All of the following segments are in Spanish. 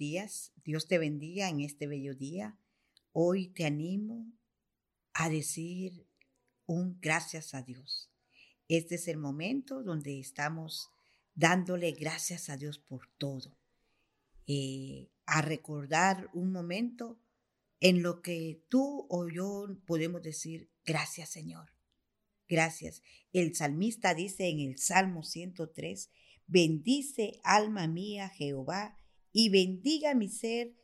días. Dios te bendiga en este bello día. Hoy te animo a decir un gracias a Dios. Este es el momento donde estamos dándole gracias a Dios por todo. Eh, a recordar un momento en lo que tú o yo podemos decir gracias Señor. Gracias. El salmista dice en el Salmo 103, bendice alma mía Jehová y bendiga mi ser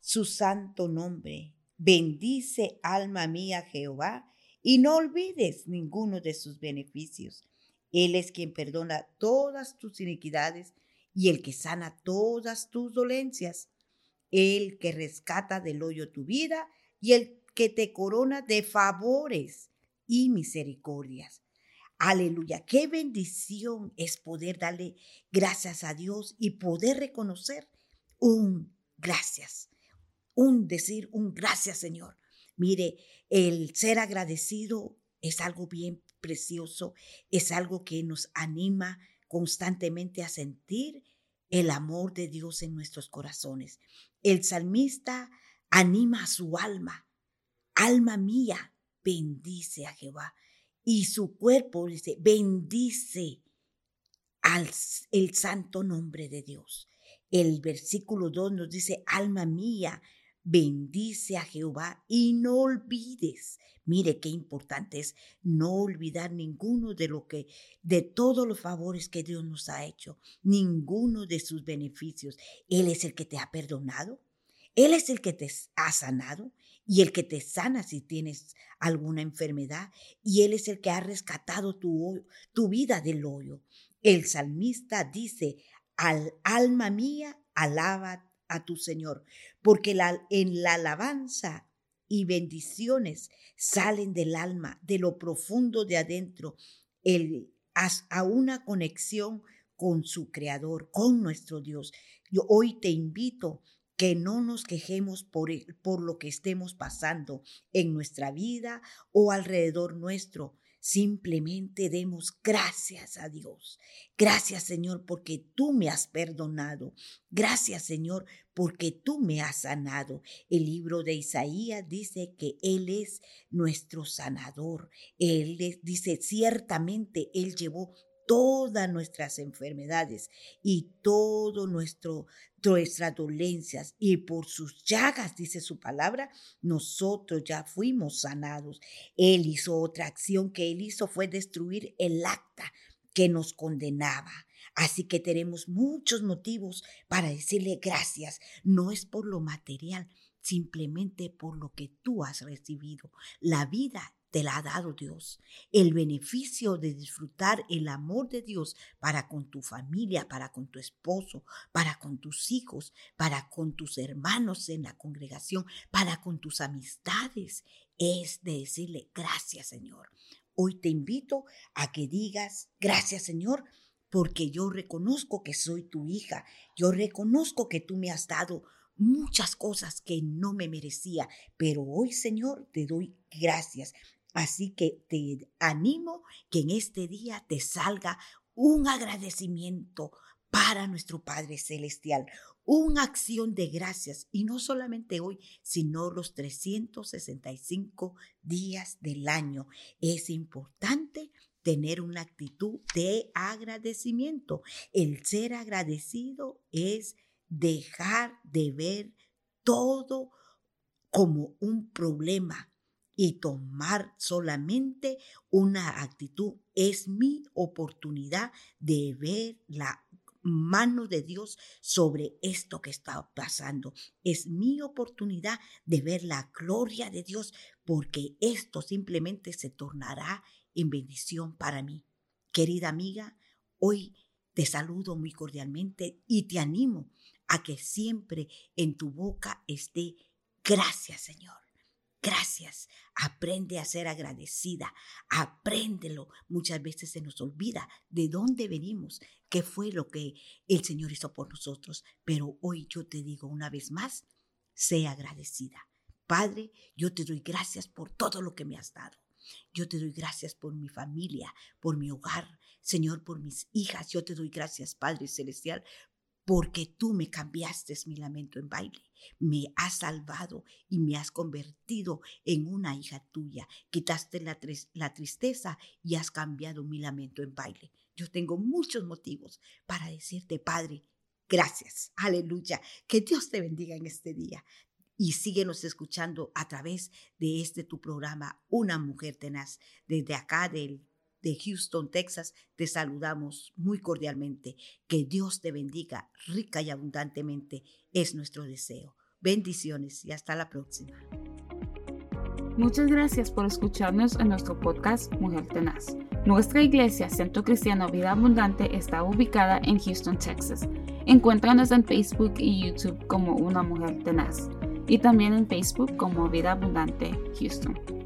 su santo nombre. Bendice alma mía Jehová y no olvides ninguno de sus beneficios. Él es quien perdona todas tus iniquidades y el que sana todas tus dolencias. El que rescata del hoyo tu vida y el que te corona de favores y misericordias. Aleluya, qué bendición es poder darle gracias a Dios y poder reconocer un gracias, un decir un gracias Señor. Mire, el ser agradecido es algo bien precioso, es algo que nos anima constantemente a sentir el amor de Dios en nuestros corazones. El salmista anima a su alma, alma mía, bendice a Jehová. Y su cuerpo dice, bendice al el santo nombre de Dios. El versículo 2 nos dice, alma mía, bendice a Jehová y no olvides. Mire qué importante es no olvidar ninguno de lo que de todos los favores que Dios nos ha hecho, ninguno de sus beneficios. Él es el que te ha perdonado, él es el que te ha sanado y el que te sana si tienes alguna enfermedad y él es el que ha rescatado tu, tu vida del hoyo. El salmista dice, al alma mía, alaba a tu Señor, porque en la alabanza y bendiciones salen del alma, de lo profundo de adentro, a una conexión con su Creador, con nuestro Dios. Yo hoy te invito que no nos quejemos por, por lo que estemos pasando en nuestra vida o alrededor nuestro, Simplemente demos gracias a Dios. Gracias Señor porque tú me has perdonado. Gracias Señor porque tú me has sanado. El libro de Isaías dice que Él es nuestro sanador. Él dice, ciertamente Él llevó todas nuestras enfermedades y todo nuestro nuestras dolencias y por sus llagas, dice su palabra, nosotros ya fuimos sanados. Él hizo otra acción que él hizo fue destruir el acta que nos condenaba. Así que tenemos muchos motivos para decirle gracias. No es por lo material, simplemente por lo que tú has recibido. La vida te la ha dado Dios. El beneficio de disfrutar el amor de Dios para con tu familia, para con tu esposo, para con tus hijos, para con tus hermanos en la congregación, para con tus amistades, es de decirle gracias Señor. Hoy te invito a que digas gracias Señor porque yo reconozco que soy tu hija, yo reconozco que tú me has dado muchas cosas que no me merecía, pero hoy Señor te doy gracias Así que te animo que en este día te salga un agradecimiento para nuestro Padre Celestial, una acción de gracias, y no solamente hoy, sino los 365 días del año. Es importante tener una actitud de agradecimiento. El ser agradecido es dejar de ver todo como un problema, y tomar solamente una actitud. Es mi oportunidad de ver la mano de Dios sobre esto que está pasando. Es mi oportunidad de ver la gloria de Dios porque esto simplemente se tornará en bendición para mí. Querida amiga, hoy te saludo muy cordialmente y te animo a que siempre en tu boca esté gracias Señor. Gracias. Aprende a ser agradecida. Apréndelo. Muchas veces se nos olvida de dónde venimos, qué fue lo que el Señor hizo por nosotros. Pero hoy yo te digo una vez más, sé agradecida. Padre, yo te doy gracias por todo lo que me has dado. Yo te doy gracias por mi familia, por mi hogar, Señor, por mis hijas. Yo te doy gracias, Padre Celestial, porque tú me cambiaste mi lamento en baile. Me has salvado y me has convertido en una hija tuya. Quitaste la, tristeza y has cambiado mi lamento en baile. Yo tengo muchos motivos para decirte, Padre, gracias. Aleluya. Que Dios te bendiga en este día. Y síguenos escuchando a través de este tu programa, Una Mujer Tenaz. Desde acá del de Houston, Texas, te saludamos muy cordialmente. Que Dios te bendiga rica y abundantemente es nuestro deseo. Bendiciones y hasta la próxima. Muchas gracias por escucharnos en nuestro podcast Mujer Tenaz. Nuestra iglesia, Centro Cristiano Vida Abundante, está ubicada en Houston, Texas. Encuéntranos en Facebook y YouTube como Una Mujer Tenaz y también en Facebook como Vida Abundante Houston.